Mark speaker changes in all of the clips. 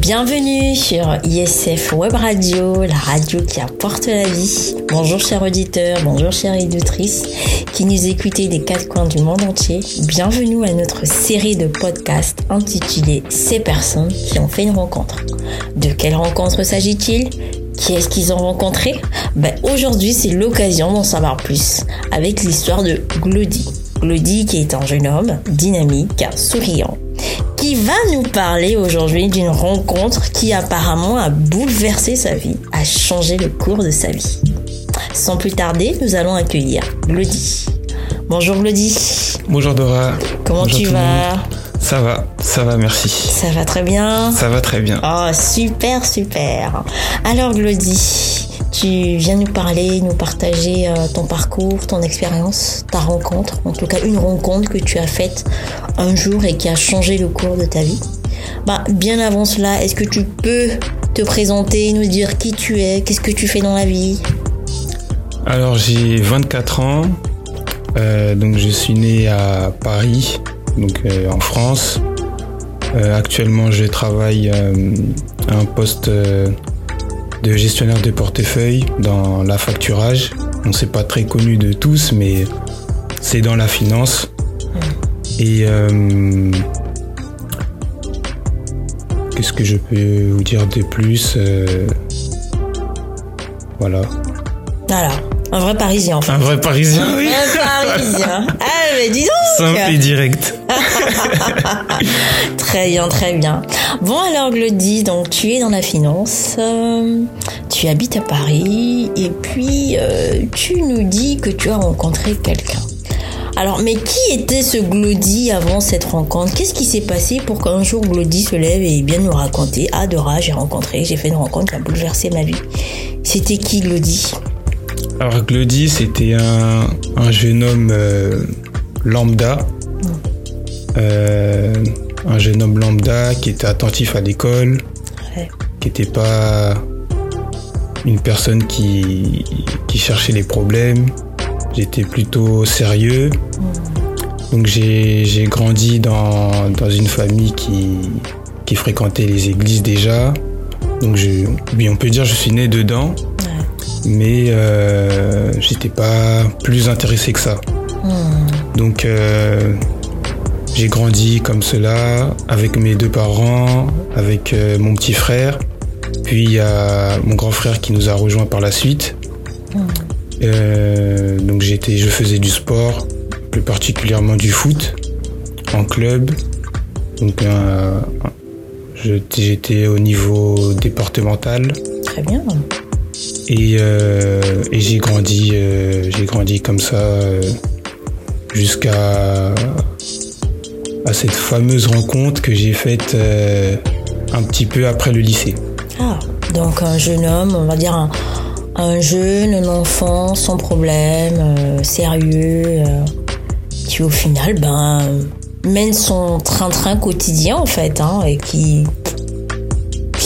Speaker 1: Bienvenue sur ISF Web Radio, la radio qui apporte la vie. Bonjour chers auditeurs, bonjour chères éditrices qui nous écoutez des quatre coins du monde entier. Bienvenue à notre série de podcasts intitulée Ces personnes qui ont fait une rencontre. De quelle rencontre s'agit-il? Qui est-ce qu'ils ont rencontré? Ben, Aujourd'hui, c'est l'occasion d'en savoir plus avec l'histoire de Glody. Glody qui est un jeune homme dynamique, souriant, qui va nous parler aujourd'hui d'une rencontre qui apparemment a bouleversé sa vie, a changé le cours de sa vie. Sans plus tarder, nous allons accueillir Glody. Bonjour Glody.
Speaker 2: Bonjour Dora.
Speaker 1: Comment
Speaker 2: Bonjour
Speaker 1: tu vas.
Speaker 2: Ça va, ça va, merci.
Speaker 1: Ça va très bien
Speaker 2: Ça va très bien.
Speaker 1: Oh, super, super. Alors Glody, tu viens nous parler, nous partager euh, ton parcours, ton expérience, ta rencontre, en tout cas une rencontre que tu as faite un jour et qui a changé le cours de ta vie. Bah, bien avant cela, est-ce que tu peux te présenter, nous dire qui tu es, qu'est-ce que tu fais dans la vie?
Speaker 2: Alors j'ai 24 ans, euh, donc je suis né à Paris, donc euh, en France. Actuellement je travaille à un poste de gestionnaire de portefeuille dans la facturage. On c'est pas très connu de tous, mais c'est dans la finance. Et euh, qu'est-ce que je peux vous dire de plus Euh, Voilà.
Speaker 1: Voilà, un vrai Parisien en fait.
Speaker 2: Un vrai Parisien, oui.
Speaker 1: Un Parisien. Ah mais dis donc
Speaker 2: Simple et direct.
Speaker 1: Très bien, très bien. Bon alors Glody, donc tu es dans la finance, euh, tu habites à Paris et puis euh, tu nous dis que tu as rencontré quelqu'un. Alors mais qui était ce Glody avant cette rencontre? Qu'est-ce qui s'est passé pour qu'un jour Glody se lève et bien nous raconter? Ah j'ai rencontré, j'ai fait une rencontre qui a bouleversé ma vie. C'était qui Glody?
Speaker 2: Alors Glody, c'était un, un jeune homme euh, lambda. Euh, un jeune homme lambda qui était attentif à l'école,
Speaker 1: Ouais.
Speaker 2: qui n'était pas une personne qui, qui cherchait les problèmes. J'étais plutôt sérieux. Donc j'ai grandi dans, dans une famille qui, qui fréquentait les églises déjà. Donc je, oui, on peut dire que je suis né dedans, mais euh, j'étais pas plus intéressé que ça. Donc euh, j'ai grandi comme cela avec mes deux parents, avec euh, mon petit frère, puis il y a mon grand frère qui nous a rejoint par la suite. Euh, donc j'étais, je faisais du sport, plus particulièrement du foot en club. Donc euh, j'étais au niveau départemental
Speaker 1: Très bien.
Speaker 2: et, euh, et j'ai grandi, j'ai grandi comme ça jusqu'à à cette fameuse rencontre que j'ai faite euh, un petit peu après le lycée.
Speaker 1: Ah, donc un jeune homme, on va dire un, un jeune, un enfant sans problème, euh, sérieux, euh, qui au final ben, mène son train-train quotidien en fait, hein, et qui,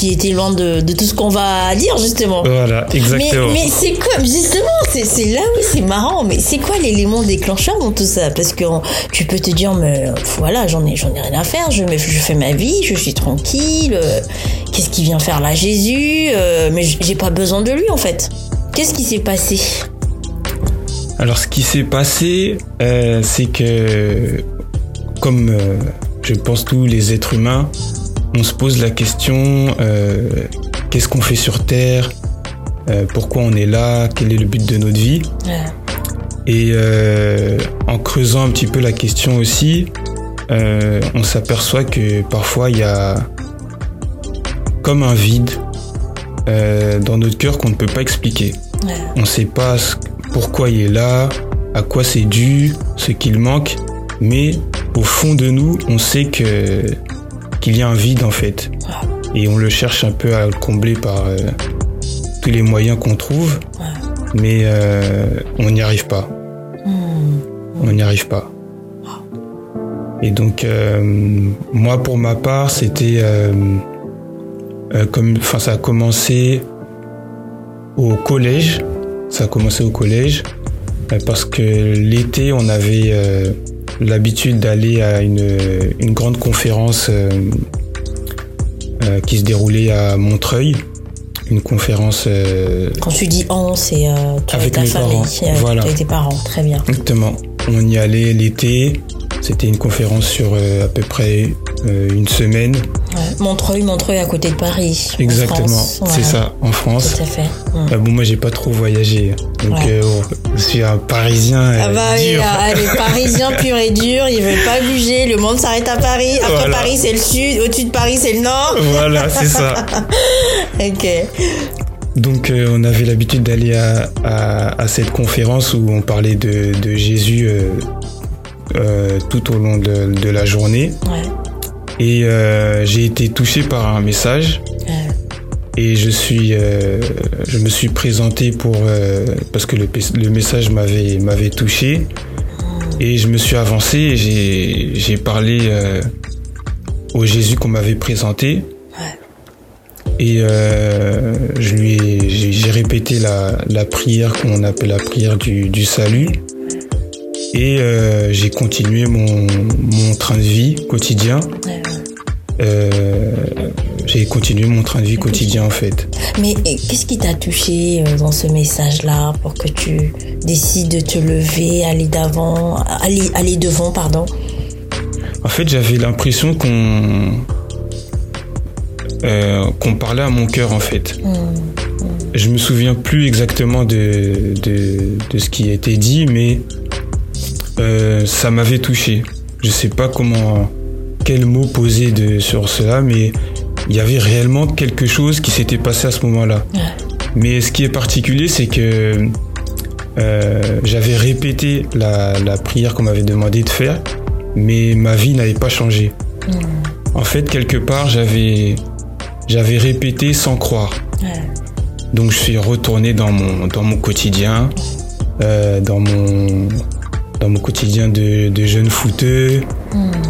Speaker 1: qui était loin de, de tout ce qu'on va dire justement.
Speaker 2: Voilà, exactement.
Speaker 1: mais c'est quoi, justement, c'est là où c'est marrant, mais c'est quoi l'élément déclencheur dans tout ça? Parce que on- tu peux te dire, mais voilà, j'en ai, j'en ai rien à faire, je, fais ma vie, je suis tranquille, euh, qu'est-ce qu'il vient faire là, Jésus Euh, Mais j'ai pas besoin de lui en fait. Qu'est-ce qui s'est passé?
Speaker 2: Alors ce qui s'est passé, euh, c'est que comme je pense tous les êtres humains, on se pose la question euh, qu'est-ce qu'on fait sur Terre? Euh, Pourquoi on est là? Quel est le but de notre vie?
Speaker 1: Ouais.
Speaker 2: Et euh, en creusant un petit peu la question aussi, on s'aperçoit que parfois il y a comme un vide dans notre cœur qu'on ne peut pas expliquer.
Speaker 1: Ouais.
Speaker 2: On ne sait pas pourquoi il est là, à quoi c'est dû, ce qu'il manque, mais au fond de nous, on sait que qu'il y a un vide en fait, et on le cherche un peu à le combler par euh, tous les moyens qu'on trouve, mais euh, on n'y arrive pas. On n'y arrive pas. Et donc, euh, moi, pour ma part, c'était comme, enfin, ça a commencé au collège. Ça a commencé au collège parce que l'été, on avait l'habitude d'aller à une, une grande conférence euh, euh, qui se déroulait à Montreuil, une conférence. euh,
Speaker 1: Quand tu dis on, c'est euh,
Speaker 2: Avec
Speaker 1: ta famille,
Speaker 2: parents, voilà.
Speaker 1: tes parents, très bien.
Speaker 2: Exactement. On y allait l'été. C'était une conférence sur euh, à peu près euh, une semaine.
Speaker 1: Ouais. Montreuil, Montreuil à côté de Paris. en
Speaker 2: Exactement. C'est
Speaker 1: Ouais,
Speaker 2: ça, en France.
Speaker 1: Tout à fait.
Speaker 2: Ah bon, moi, j'ai pas trop voyagé. Donc, euh, je suis un Parisien
Speaker 1: Ah bah oui,
Speaker 2: dur.
Speaker 1: ah, les Parisiens purs et durs, ils veulent pas bouger, le monde s'arrête à Paris. Après
Speaker 2: Voilà.
Speaker 1: Paris, c'est le sud, au-dessus de Paris, c'est le nord.
Speaker 2: voilà, c'est ça.
Speaker 1: Ok.
Speaker 2: Donc, euh, on avait l'habitude d'aller à, à, à cette conférence où on parlait de, de Jésus euh, euh, tout au long de, de la journée.
Speaker 1: Ouais.
Speaker 2: Et euh, j'ai été touché par un message.
Speaker 1: Ouais.
Speaker 2: Et je suis, euh, je me suis présenté pour parce que le, le message m'avait m'avait touché et je me suis avancé et j'ai j'ai parlé au Jésus qu'on m'avait présenté et euh, je lui j'ai répété la, la prière qu'on appelle la prière du, du salut et euh, j'ai continué mon, mon train de vie quotidien. Euh, j'ai continué mon train de vie quotidien en fait.
Speaker 1: Mais qu'est-ce qui t'a touché euh, dans ce message-là pour que tu décides de te lever, aller d'avant, aller, aller devant, pardon?
Speaker 2: En fait, j'avais l'impression qu'on euh, qu'on parlait à mon cœur en fait. Je me souviens plus exactement de, de, de ce qui a été dit, mais euh, ça m'avait touché. Je sais pas comment, quel mot poser de, sur cela, mais il y avait réellement quelque chose qui s'était passé à ce moment-là.
Speaker 1: Ouais.
Speaker 2: Mais ce qui est particulier, c'est que euh, j'avais répété la, la prière qu'on m'avait demandé de faire, mais ma vie n'avait pas changé. En fait, quelque part, j'avais j'avais répété sans croire.
Speaker 1: Ouais.
Speaker 2: Donc je suis retourné dans mon dans mon quotidien, euh, dans mon dans mon quotidien de, de jeune footeux,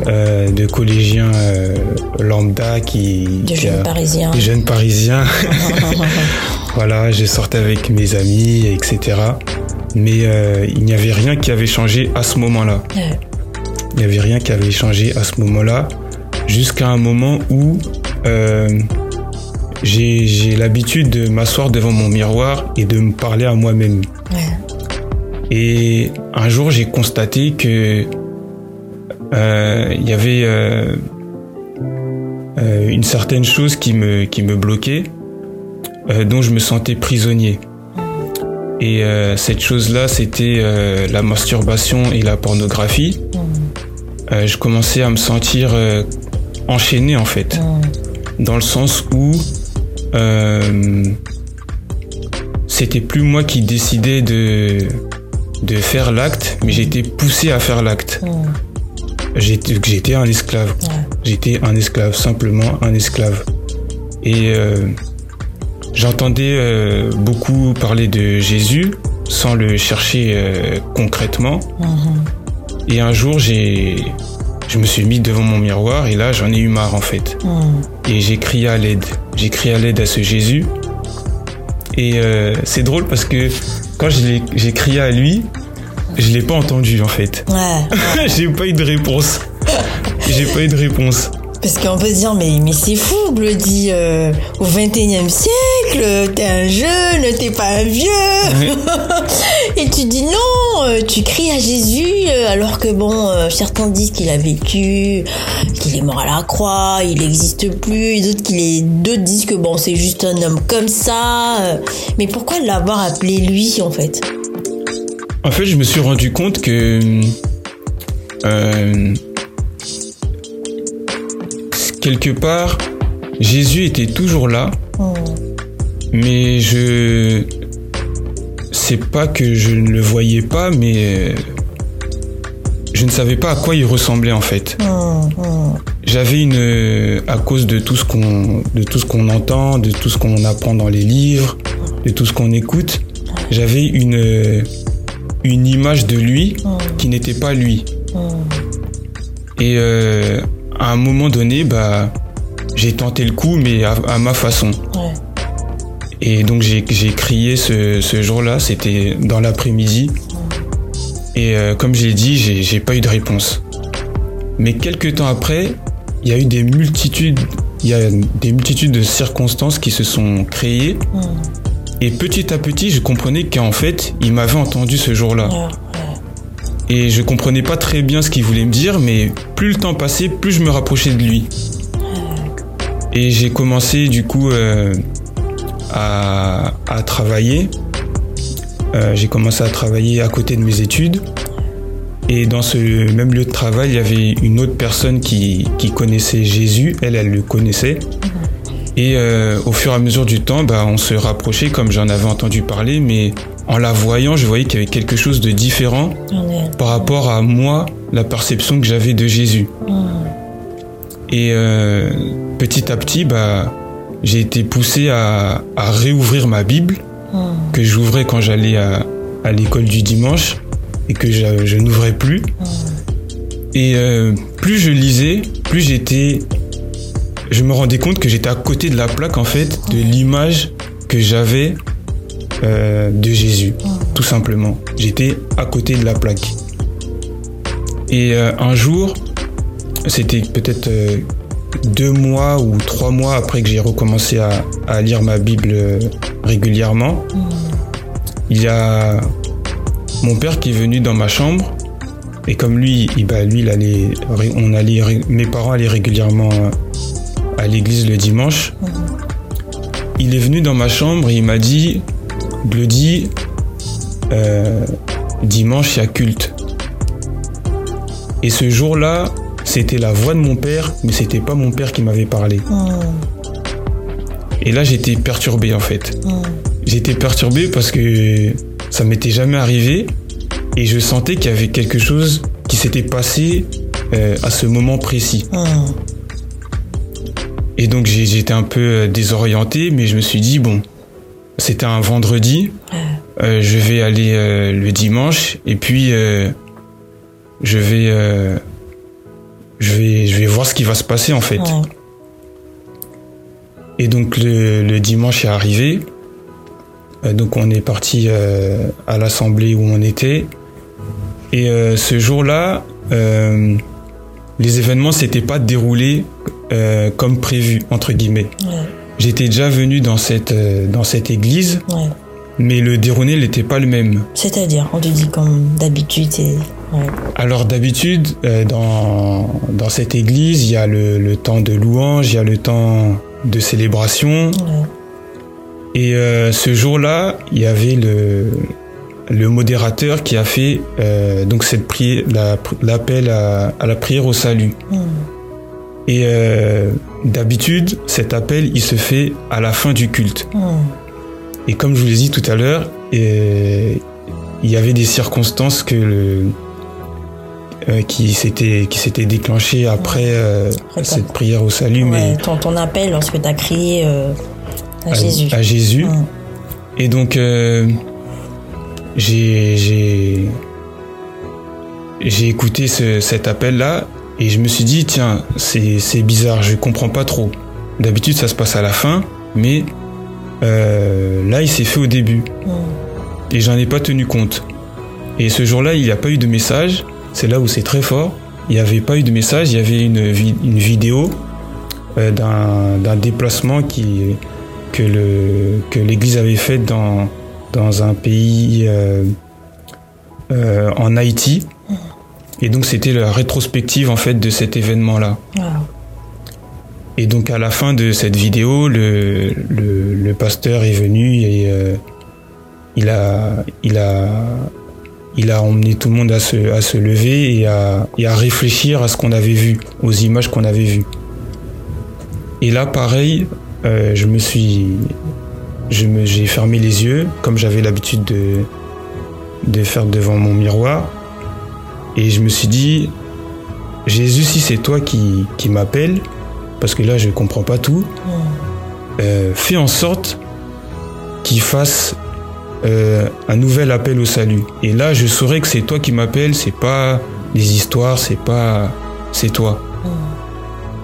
Speaker 2: euh, de collégien euh, lambda qui
Speaker 1: De
Speaker 2: qui
Speaker 1: jeunes
Speaker 2: a-
Speaker 1: parisiens.
Speaker 2: des jeunes parisiens. voilà, j'ai sorti avec mes amis, etc. Mais euh, il n'y avait rien qui avait changé à ce moment-là. Il n'y avait rien qui avait changé à ce moment-là, jusqu'à un moment où j'ai j'ai l'habitude de m'asseoir devant mon miroir et de me parler à moi-même.
Speaker 1: Ouais.
Speaker 2: Et un jour, j'ai constaté que euh, il y avait euh, euh, une certaine chose qui me qui me bloquait, euh, dont je me sentais prisonnier. Et cette chose-là, c'était la masturbation et la pornographie. Je commençais à me sentir enchaîné en fait, dans le sens où c'était plus moi qui décidais de de faire l'acte, mais j'étais poussé à faire l'acte. J'étais j'étais un esclave.
Speaker 1: Ouais.
Speaker 2: J'étais un esclave, simplement un esclave. Et euh, j'entendais euh, beaucoup parler de Jésus sans le chercher euh, concrètement. Et un jour, j'ai, je me suis mis devant mon miroir et là, j'en ai eu marre en fait. Et j'ai crié à l'aide. J'ai crié à l'aide à ce Jésus. Et c'est drôle parce que quand j'ai crié à lui, je l'ai pas entendu en fait.
Speaker 1: Ouais.
Speaker 2: j'ai pas eu de réponse. J'ai pas eu de réponse.
Speaker 1: Parce qu'on peut se dire, mais, mais c'est fou, Glody, euh, au 21e siècle, t'es un jeune, t'es pas un vieux. Et tu dis non, euh, tu cries à Jésus, euh, alors que bon, euh, certains disent qu'il a vécu, qu'il est mort à la croix, il n'existe plus, et d'autres qu'il est, d'autres disent que bon, c'est juste un homme comme ça. Mais pourquoi l'avoir appelé lui, en fait?
Speaker 2: En fait, je me suis rendu compte que euh, quelque part, Jésus était toujours là, mais je c'est pas que je ne le voyais pas, mais je ne savais pas à quoi il ressemblait en fait. J'avais une euh, à cause de tout ce qu'on de tout ce qu'on entend, de tout ce qu'on apprend dans les livres, de tout ce qu'on écoute, j'avais une euh, une image de lui qui n'était pas lui. Et euh, à un moment donné, bah j'ai tenté le coup, mais à, à ma façon. Et donc j'ai j'ai crié ce, ce jour-là, c'était dans l'après-midi. Et euh, comme j'ai dit, j'ai j'ai pas eu de réponse. Mais quelques temps après, il y a eu des multitudes il y a des multitudes de circonstances qui se sont créées.
Speaker 1: Hmm.
Speaker 2: Et petit à petit, je comprenais qu'en fait, il m'avait entendu ce jour-là.
Speaker 1: Ouais.
Speaker 2: Et je comprenais pas très bien ce qu'il voulait me dire, mais plus le temps passait, plus je me rapprochais de lui. Et j'ai commencé du coup euh, à, à travailler. Euh, j'ai commencé à travailler à côté de mes études. Et dans ce même lieu de travail, il y avait une autre personne qui, qui connaissait Jésus. Elle, elle le connaissait. Et euh, au fur et à mesure du temps, bah, on se rapprochait comme j'en avais entendu parler, mais en la voyant, je voyais qu'il y avait quelque chose de différent par rapport à moi, la perception que j'avais de Jésus.
Speaker 1: Hmm.
Speaker 2: Et euh, petit à petit, bah, j'ai été poussé à, à réouvrir ma Bible, que j'ouvrais quand j'allais à, à l'école du dimanche, et que je, n'ouvrais plus. Et euh, plus je lisais, plus j'étais... Je me rendais compte que j'étais à côté de la plaque, en fait, de l'image que j'avais euh, de Jésus, tout simplement. J'étais à côté de la plaque. Et euh, un jour, c'était peut-être deux mois ou trois mois après que j'ai recommencé à, lire ma Bible régulièrement, il y a mon père qui est venu dans ma chambre. Et comme lui, il, bah, lui, on allait, mes parents allaient régulièrement à l'église le dimanche. Il est venu dans ma chambre et il m'a dit, Glody, euh, dimanche il y a culte. Et ce jour-là, c'était la voix de mon père, mais c'était pas mon père qui m'avait parlé.
Speaker 1: Hmm.
Speaker 2: Et là, j'étais perturbé en fait.
Speaker 1: Hmm.
Speaker 2: J'étais perturbé parce que ça m'était jamais arrivé et je sentais qu'il y avait quelque chose qui s'était passé euh, à ce moment précis.
Speaker 1: Hmm.
Speaker 2: Et donc j'étais un peu euh, désorienté, mais je me suis dit bon, c'était un vendredi, euh, je vais aller euh, le dimanche et puis je vais je vais je vais voir ce qui va se passer en fait.
Speaker 1: Ouais.
Speaker 2: Et donc le, le dimanche est arrivé. Euh, donc on est parti euh, à l'assemblée où on était. Et euh, ce jour-là, euh, les événements s'étaient pas déroulés comme prévu entre guillemets.
Speaker 1: Ouais.
Speaker 2: J'étais déjà venu dans cette dans cette église,
Speaker 1: Ouais.
Speaker 2: mais le déroulé n'était pas le même.
Speaker 1: C'est-à-dire, on te dit comme d'habitude, c'est.
Speaker 2: Alors d'habitude, euh, dans, dans cette église, il y a le, le temps de louange, il y a le temps de célébration.
Speaker 1: Ouais.
Speaker 2: Et euh, ce jour-là, il y avait le, le modérateur qui a fait euh, donc cette prière, la- l'appel à, à la prière au salut.
Speaker 1: Hmm.
Speaker 2: Et euh, d'habitude, cet appel, il se fait à la fin du culte.
Speaker 1: Hmm.
Speaker 2: Et comme je vous l'ai dit tout à l'heure, il y avait des circonstances que le, euh, qui s'étaient qui s'étaient déclenchées après euh, cette prière au salut, mais
Speaker 1: Ouais, ton, ton appel lorsque tu as crié euh, à,
Speaker 2: à,
Speaker 1: Jésus.
Speaker 2: à Jésus.
Speaker 1: Hmm.
Speaker 2: Et donc, j'ai, j'ai, écouté ce- cet appel-là et je me suis dit, tiens, c'est, c'est bizarre, je comprends pas trop. D'habitude, ça se passe à la fin, mais là, il s'est fait au début.
Speaker 1: Hmm.
Speaker 2: Et j'en ai pas tenu compte. Et ce jour-là, il n'y a pas eu de message. C'est là où c'est très fort. Il n'y avait pas eu de message, il y avait une, une vidéo euh, d'un, déplacement qui, que, le, que l'Église avait fait dans, dans un pays euh, euh, en Haïti. Et donc c'était la rétrospective en fait de cet événement-là.
Speaker 1: Wow.
Speaker 2: Et donc à la fin de cette vidéo, le, le, le pasteur est venu et euh, il a il a il a emmené tout le monde à se à se lever et à, et à réfléchir à ce qu'on avait vu, aux images qu'on avait vues. Et là pareil, euh, je me suis je me j'ai fermé les yeux comme j'avais l'habitude de de faire devant mon miroir et je me suis dit Jésus si c'est toi qui qui m'appelles parce que là je comprends pas tout. Euh, fais en sorte qu'il fasse euh, un nouvel appel au salut. Et là je saurai que c'est toi qui m'appelles, c'est pas des histoires, c'est pas c'est toi.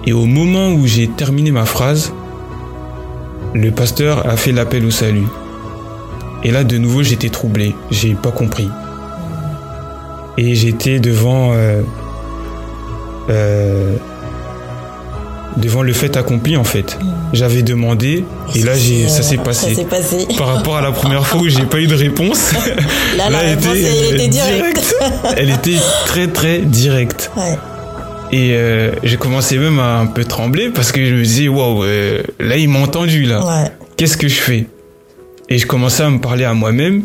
Speaker 2: Et au moment où j'ai terminé ma phrase, le pasteur a fait l'appel au salut. Et là de nouveau j'étais troublé, j'ai pas compris. Et j'étais devant euh, euh, devant le fait accompli en fait. J'avais demandé et là j'ai ça s'est passé.
Speaker 1: Ça passé.
Speaker 2: Par rapport à la première fois où j'ai pas eu de réponse.
Speaker 1: là, la réponse elle était directe.
Speaker 2: elle était très très directe.
Speaker 1: Ouais.
Speaker 2: Et euh, j'ai commencé même à un peu trembler parce que je me disais waouh euh, là il m'a entendu là.
Speaker 1: Ouais.
Speaker 2: Qu'est-ce que je fais? Et je commençais à me parler à moi-même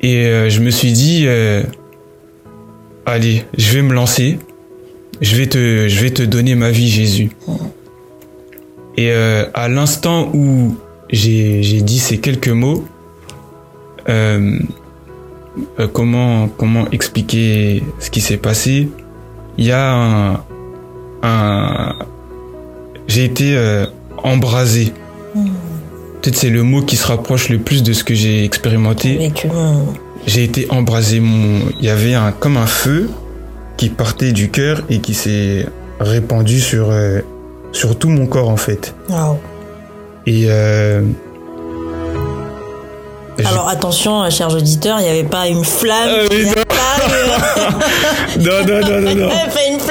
Speaker 2: et euh, je me suis dit euh, allez je vais me lancer je vais te, je vais te donner ma vie, Jésus. Et euh, à l'instant où j'ai, j'ai dit ces quelques mots, euh, euh, comment, comment expliquer ce qui s'est passé? Il y a un, un j'ai été embrasé. Peut-être c'est le mot qui se rapproche le plus de ce que j'ai expérimenté. J'ai été embrasé. Mon, il y avait un comme un feu qui partait du cœur et qui s'est répandu sur, euh, sur tout mon corps en fait.
Speaker 1: Wow.
Speaker 2: Et euh,
Speaker 1: alors attention, chers auditeurs, il n'y avait pas une flamme.
Speaker 2: Ah, oui, non.
Speaker 1: Pas,
Speaker 2: non, non, non.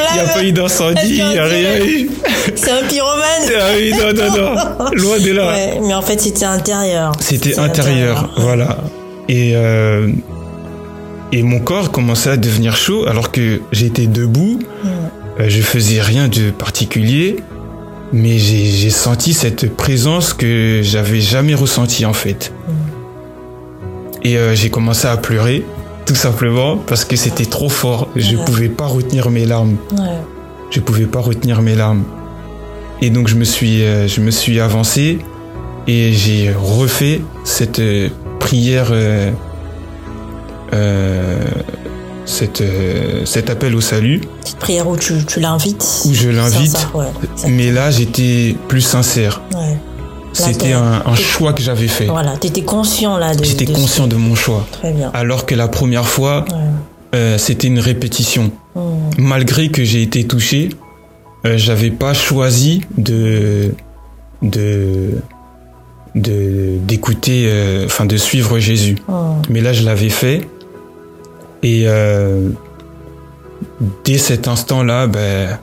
Speaker 2: Il n'y a pas eu d'incendie, il n'y a rien eu.
Speaker 1: C'est un pyromane.
Speaker 2: Ah oui, non, non, non. Loin de là.
Speaker 1: Ouais, mais en fait, c'était intérieur.
Speaker 2: C'était intérieur, intérieur, voilà. Et, euh, et mon corps commençait à devenir chaud alors que j'étais debout.
Speaker 1: Mm.
Speaker 2: Euh, je faisais rien de particulier. Mais j'ai senti cette présence que j'avais jamais ressentie en fait.
Speaker 1: Mm.
Speaker 2: Et euh, j'ai commencé à pleurer, tout simplement, parce que c'était trop fort. Je
Speaker 1: Ouais.
Speaker 2: pouvais pas retenir mes larmes.
Speaker 1: Ouais.
Speaker 2: Je pouvais pas retenir mes larmes. Et donc je me suis, euh, je me suis avancé et j'ai refait cette prière, cette, euh, cet appel au salut,
Speaker 1: Petite prière où tu, tu l'invites.
Speaker 2: où je l'invite.
Speaker 1: Ouais.
Speaker 2: Mais là, j'étais plus sincère.
Speaker 1: Ouais.
Speaker 2: C'était un, choix que j'avais fait.
Speaker 1: Voilà, t'étais conscient là de.
Speaker 2: J'étais conscient de mon choix.
Speaker 1: Très bien.
Speaker 2: Alors que la première fois,
Speaker 1: Ouais.
Speaker 2: euh, c'était une répétition.
Speaker 1: Mm.
Speaker 2: Malgré que j'ai été touché, euh, j'avais pas choisi de de de d'écouter, euh, enfin de suivre Jésus.
Speaker 1: Mm.
Speaker 2: Mais là, je l'avais fait. Et euh, dès cet instant-là, ben,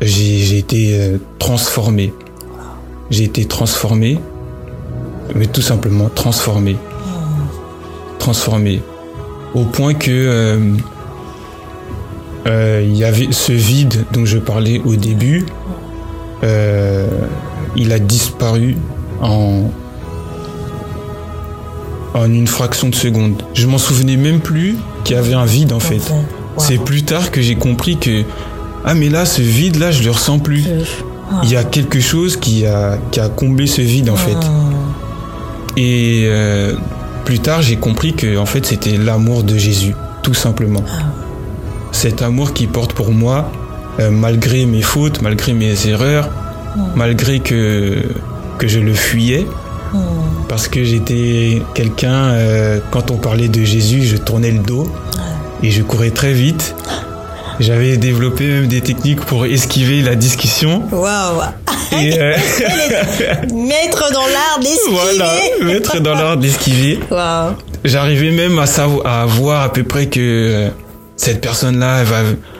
Speaker 2: j'ai été euh, transformé. J'ai été transformé, mais tout simplement transformé. Transformé. Au point que euh, y avait ce vide dont je parlais au début. il a disparu en en une fraction de seconde. Je m'en souvenais même plus qu'il y avait un vide en fait.
Speaker 1: Wow.
Speaker 2: C'est plus tard que j'ai compris que ah mais là ce vide là je le ressens plus.
Speaker 1: Plus.
Speaker 2: Il y a quelque chose qui a qui a comblé ce vide en fait.
Speaker 1: Mm.
Speaker 2: Et euh, plus tard j'ai compris que en fait c'était l'amour de Jésus tout simplement.
Speaker 1: Ah.
Speaker 2: Cet amour qui porte pour moi euh, malgré mes fautes, malgré mes erreurs, malgré que que je le fuyais Parce que j'étais quelqu'un, euh, quand on parlait de Jésus, je tournais le dos et je courais très vite. J'avais développé même des techniques pour esquiver la discussion.
Speaker 1: Waouh.
Speaker 2: Et euh,
Speaker 1: Maître dans l'art d'esquiver?
Speaker 2: voilà, mettre dans l'ordre d'esquiver.
Speaker 1: Waouh.
Speaker 2: J'arrivais même à, savoir, à voir à peu près que euh, cette personne-là, elle va,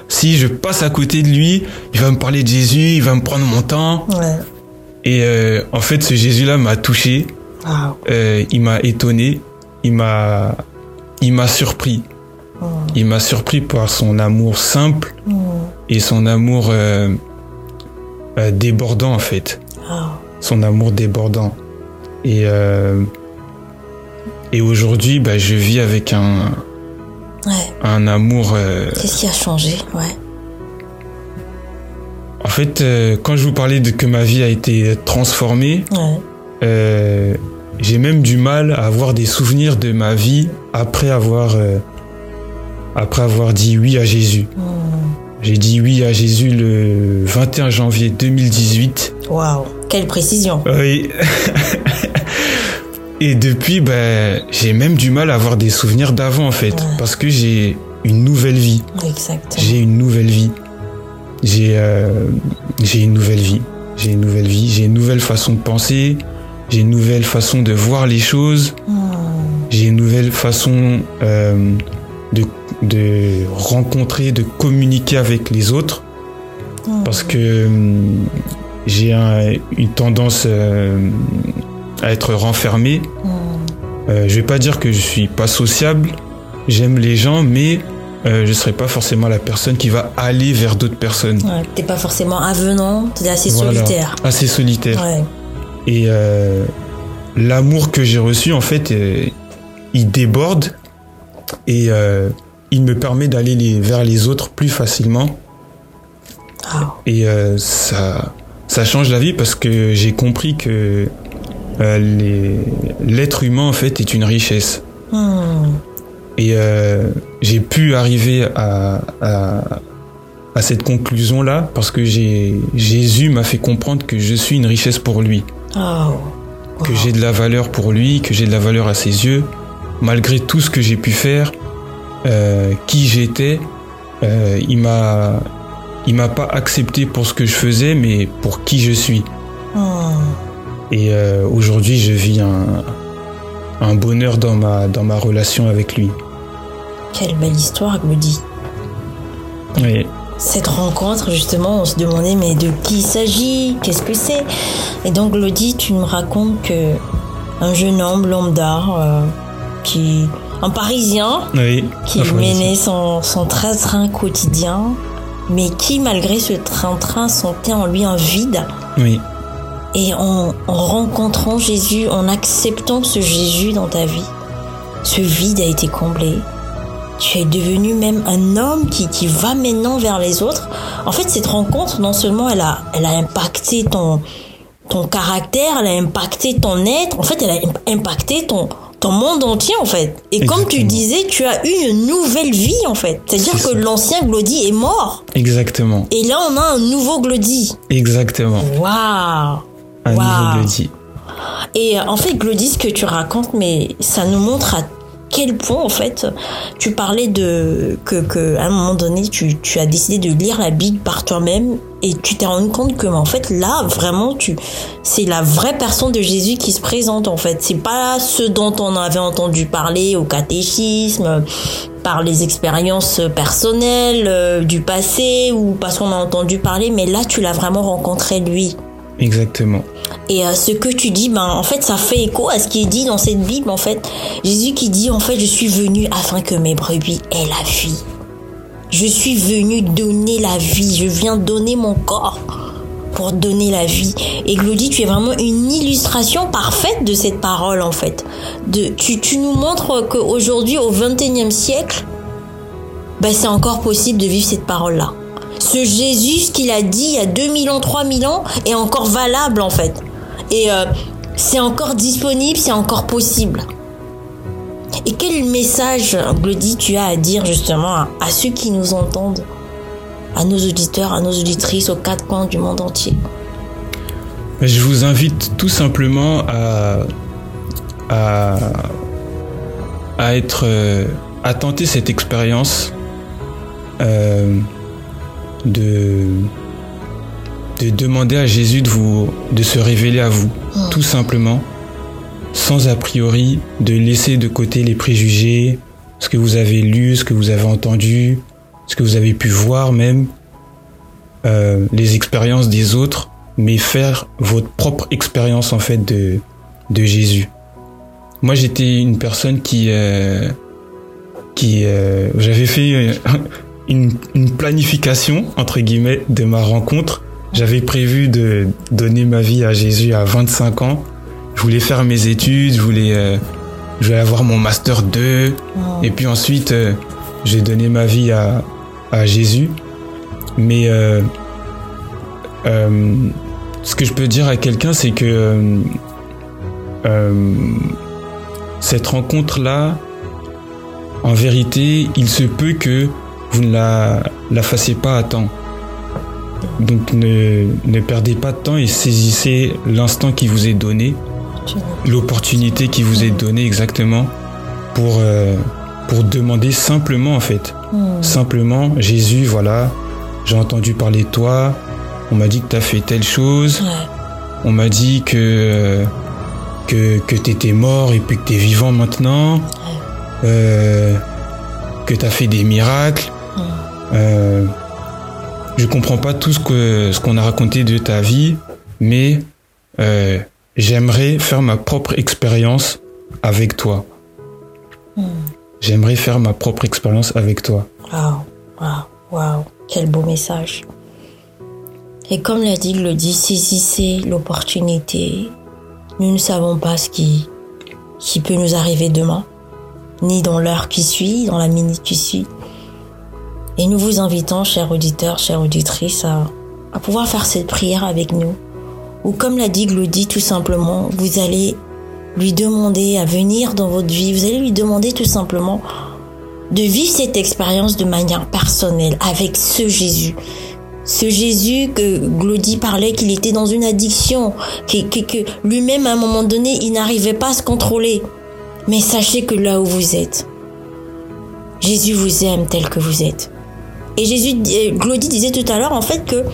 Speaker 2: si je passe à côté de lui, il va me parler de Jésus, il va me prendre mon temps.
Speaker 1: Ouais.
Speaker 2: Et euh, en fait, ce Jésus-là m'a touché. Euh, il m'a étonné, il m'a, il m'a surpris.
Speaker 1: Mm.
Speaker 2: Il m'a surpris par son amour simple
Speaker 1: Mm.
Speaker 2: et son amour euh, débordant en fait, son amour débordant. Et et aujourd'hui, bah, je vis avec un
Speaker 1: Ouais.
Speaker 2: un amour.
Speaker 1: Qu'est-ce qui a changé Ouais.
Speaker 2: En fait, euh, quand je vous parlais de que ma vie a été transformée,
Speaker 1: Ouais.
Speaker 2: euh, j'ai même du mal à avoir des souvenirs de ma vie après avoir euh, après avoir dit oui à Jésus.
Speaker 1: Mm.
Speaker 2: J'ai dit oui à Jésus le 21 janvier 2018.
Speaker 1: Waouh. Quelle précision.
Speaker 2: Oui. Et depuis, ben, j'ai même du mal à avoir des souvenirs d'avant en fait,
Speaker 1: Ouais.
Speaker 2: parce que j'ai une nouvelle vie.
Speaker 1: Exactement.
Speaker 2: J'ai une nouvelle vie. J'ai euh, j'ai une nouvelle vie. J'ai une nouvelle vie. J'ai une nouvelle façon de penser. J'ai une nouvelle façon de voir les choses.
Speaker 1: Mm.
Speaker 2: J'ai une nouvelle façon euh, de, de rencontrer, de communiquer avec les autres. Hmm. Parce que hum, j'ai une tendance euh, à être renfermé. Hmm. Euh, je vais pas dire que je suis pas sociable. J'aime les gens, mais euh, je serai pas forcément la personne qui va aller vers d'autres personnes.
Speaker 1: Ouais, t'es pas forcément avenant, t'es assez solitaire.
Speaker 2: Assez solitaire. Et euh, l'amour que j'ai reçu, en fait, il déborde et il me permet d'aller vers les autres plus facilement. Ah. Et ça, ça change la vie parce que j'ai compris que euh, l'être humain en fait est une richesse. Hmm. Et euh, j'ai pu arriver à, à, cette conclusion là parce que Jésus m'a fait comprendre que je suis une richesse pour lui. Oh. Que j'ai de la valeur pour lui, que j'ai de la valeur à ses yeux, malgré tout ce que j'ai pu faire, euh, qui j'étais, il m'a il m'a pas accepté pour ce que je faisais, mais pour qui je suis. Hmm. Et euh, aujourd'hui, je vis un, un, bonheur dans ma, dans ma relation avec lui.
Speaker 1: Quelle belle histoire, Glody. Oui. Cette rencontre, justement, on se demandait, mais de qui il s'agit? Qu'est-ce que c'est? Et donc, Glody, tu me racontes que un jeune homme lambda, euh, qui, un Parisien, qui menait son, son train-train quotidien, mais qui, malgré ce train-train, sentait en lui un vide.
Speaker 2: Oui.
Speaker 1: Et en, rencontrant Jésus, en acceptant ce Jésus dans ta vie, ce vide a été comblé. Tu es devenu même un homme qui, qui va maintenant vers les autres. En fait, cette rencontre, non seulement elle a, elle a impacté ton, ton caractère, elle a impacté ton être, en fait, elle a impacté ton, ton monde entier en fait. Et comme tu disais, tu as eu une nouvelle vie en fait. C'est-à-dire que l'ancien Glody est mort.
Speaker 2: Exactement.
Speaker 1: Et là, on a un nouveau Glody.
Speaker 2: Exactement.
Speaker 1: Waouh et euh, en fait, Glody, ce que tu racontes, mais ça nous montre à quel point en fait tu parlais de que, que à un moment donné tu, tu as décidé de lire la Bible par toi-même et tu t'es rendu compte que en fait là vraiment tu c'est la vraie personne de Jésus qui se présente en fait. C'est pas ce dont on avait entendu parler au catéchisme par les expériences personnelles euh, du passé ou parce qu'on a entendu parler mais là tu l'as vraiment rencontré lui
Speaker 2: exactement
Speaker 1: et euh, ce que tu dis, ben, en fait, ça fait écho à ce qui est dit dans cette Bible, en fait. Jésus qui dit, en fait, je suis venu afin que mes brebis aient la vie. Je suis venu donner la vie. Je viens donner mon corps pour donner la vie. Et Glody, tu es vraiment une illustration parfaite de cette parole, en fait. De, tu, tu nous montres qu'aujourd'hui, au 21e siècle, ben, c'est encore possible de vivre cette parole-là ce Jésus, qu'il a dit il y a 2000 ans, 3000 ans, est encore valable en fait. Et euh, c'est encore disponible, c'est encore possible. Et quel message, Glody, tu as à dire justement à, ceux qui nous entendent, à nos auditeurs, à nos auditrices aux quatre coins du monde entier?
Speaker 2: Je vous invite tout simplement à, à, à être, à tenter cette expérience. Euh, de, de demander à Jésus de, vous, de se révéler à vous, oh. tout simplement, sans a priori de laisser de côté les préjugés, ce que vous avez lu, ce que vous avez entendu, ce que vous avez pu voir même, euh, les expériences des autres, mais faire votre propre expérience en fait de, de Jésus. Moi j'étais une personne qui... Euh, qui euh, j'avais fait une, planification, entre guillemets, de ma rencontre. J'avais prévu de donner ma vie à Jésus à 25 ans. Je voulais faire mes études, je voulais, euh, je voulais avoir mon master 2. Et puis ensuite, euh, j'ai donné ma vie à, à Jésus. Mais euh, ce que je peux dire à quelqu'un, c'est que cette rencontre-là, en vérité, il se peut que vous ne la, la fassiez pas à temps. Donc ne, ne perdez pas de temps et saisissez l'instant qui vous est donné, l'opportunité qui vous est donnée exactement pour, euh, pour demander simplement en fait. Hmm. Simplement, Jésus, voilà, j'ai entendu parler de toi, on m'a dit que tu as fait telle chose, on m'a dit que, que, que tu étais mort et puis que tu es vivant maintenant, euh, que tu as fait des miracles. Euh, je comprends pas tout ce que ce qu'on a raconté de ta vie, mais euh, j'aimerais faire ma propre expérience avec toi. Hmm. J'aimerais faire ma propre expérience avec toi.
Speaker 1: Waouh, waouh, waouh, quel beau message. Et comme l'a dit Glody, saisissez l'opportunité. Nous ne savons pas ce qui, qui peut nous arriver demain, ni dans l'heure qui suit, dans la minute qui suit. Et nous vous invitons, chers auditeurs, chères auditrices, à, pouvoir faire cette prière avec nous. Ou comme l'a dit Glody, tout simplement, vous allez lui demander à venir dans votre vie, vous allez lui demander tout simplement de vivre cette expérience de manière personnelle avec ce Jésus. Ce Jésus que Glody parlait qu'il était dans une addiction, que lui-même à un moment donné il n'arrivait pas à se contrôler. Mais sachez que là où vous êtes, Jésus vous aime tel que vous êtes. Et Jésus, Glody disait tout à l'heure en fait que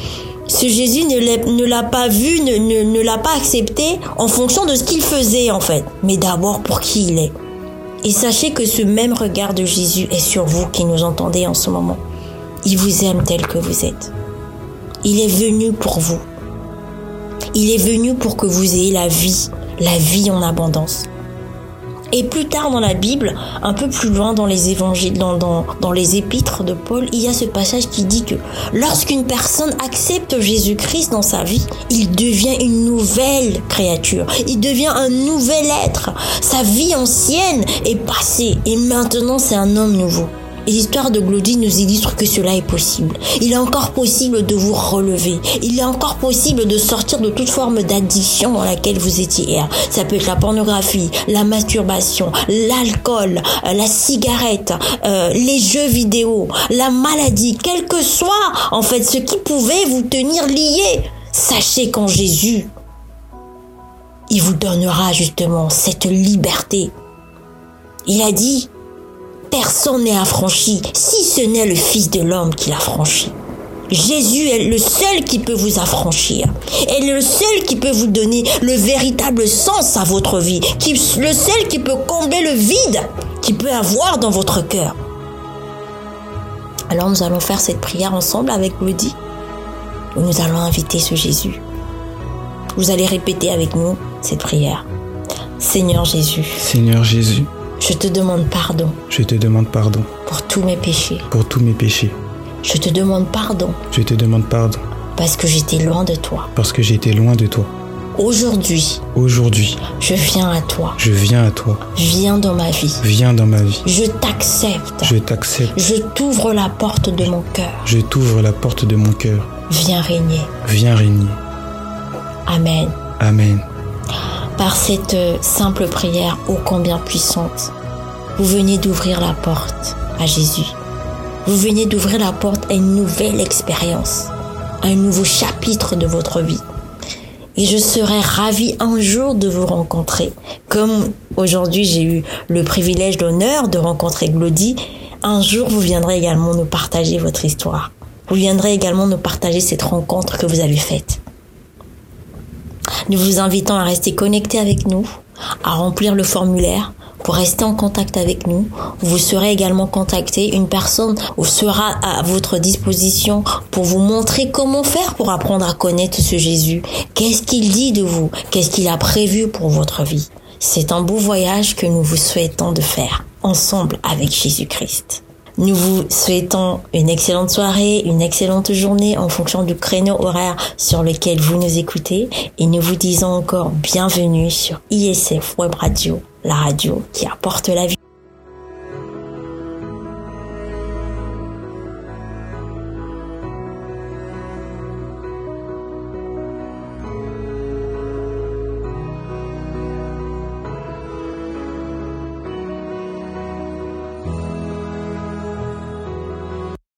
Speaker 1: ce Jésus ne l'a pas vu, ne, ne, l'a pas accepté en fonction de ce qu'il faisait en fait, mais d'abord pour qui il est. Et sachez que ce même regard de Jésus est sur vous qui nous entendez en ce moment. Il vous aime tel que vous êtes. Il est venu pour vous. Il est venu pour que vous ayez la vie, la vie en abondance. Et plus tard dans la Bible, un peu plus loin dans les évangiles, dans, les épîtres de Paul, il y a ce passage qui dit que lorsqu'une personne accepte Jésus-Christ dans sa vie, il devient une nouvelle créature. Il devient un nouvel être. Sa vie ancienne est passée et maintenant c'est un homme nouveau. Et l'histoire de Glody nous illustre que cela est possible. Il est encore possible de vous relever. Il est encore possible de sortir de toute forme d'addiction dans laquelle vous étiez. Ça peut être la pornographie, la masturbation, l'alcool, la cigarette, euh, les jeux vidéo, la maladie, quel que soit en fait ce qui pouvait vous tenir lié. Sachez qu'en Jésus, il vous donnera justement cette liberté. Il a dit, personne n'est affranchi, si ce n'est le Fils de l'homme qui l'a franchi. Jésus est le seul qui peut vous affranchir, est le seul qui peut vous donner le véritable sens à votre vie, qui, le seul qui peut combler le vide qu'il peut avoir dans votre cœur. Alors nous allons faire cette prière ensemble avec Woody, nous allons inviter ce Jésus. Vous allez répéter avec nous cette prière. Seigneur Jésus.
Speaker 2: Seigneur Jésus.
Speaker 1: Je te demande pardon.
Speaker 2: Je te demande pardon.
Speaker 1: Pour tous mes péchés.
Speaker 2: Pour tous mes péchés.
Speaker 1: Je te demande pardon.
Speaker 2: Je te demande pardon.
Speaker 1: Parce que j'étais loin de toi.
Speaker 2: Parce que j'étais loin de toi.
Speaker 1: Aujourd'hui.
Speaker 2: Aujourd'hui.
Speaker 1: Je viens à toi.
Speaker 2: Je viens à toi.
Speaker 1: Viens dans ma vie.
Speaker 2: Viens dans ma vie.
Speaker 1: Je t'accepte.
Speaker 2: Je t'accepte.
Speaker 1: Je t'ouvre la porte de mon cœur.
Speaker 2: Je t'ouvre la porte de mon cœur.
Speaker 1: Viens régner.
Speaker 2: Viens régner.
Speaker 1: Amen.
Speaker 2: Amen
Speaker 1: par cette simple prière ô combien puissante, vous venez d'ouvrir la porte à Jésus. Vous venez d'ouvrir la porte à une nouvelle expérience, à un nouveau chapitre de votre vie. Et je serais ravie un jour de vous rencontrer. Comme aujourd'hui j'ai eu le privilège, l'honneur de rencontrer Glody, un jour vous viendrez également nous partager votre histoire. Vous viendrez également nous partager cette rencontre que vous avez faite. Nous vous invitons à rester connecté avec nous, à remplir le formulaire pour rester en contact avec nous. Vous serez également contacté. Une personne sera à votre disposition pour vous montrer comment faire pour apprendre à connaître ce Jésus. Qu'est-ce qu'il dit de vous? Qu'est-ce qu'il a prévu pour votre vie? C'est un beau voyage que nous vous souhaitons de faire ensemble avec Jésus-Christ. Nous vous souhaitons une excellente soirée, une excellente journée en fonction du créneau horaire sur lequel vous nous écoutez et nous vous disons encore bienvenue sur ISF Web Radio, la radio qui apporte la vie.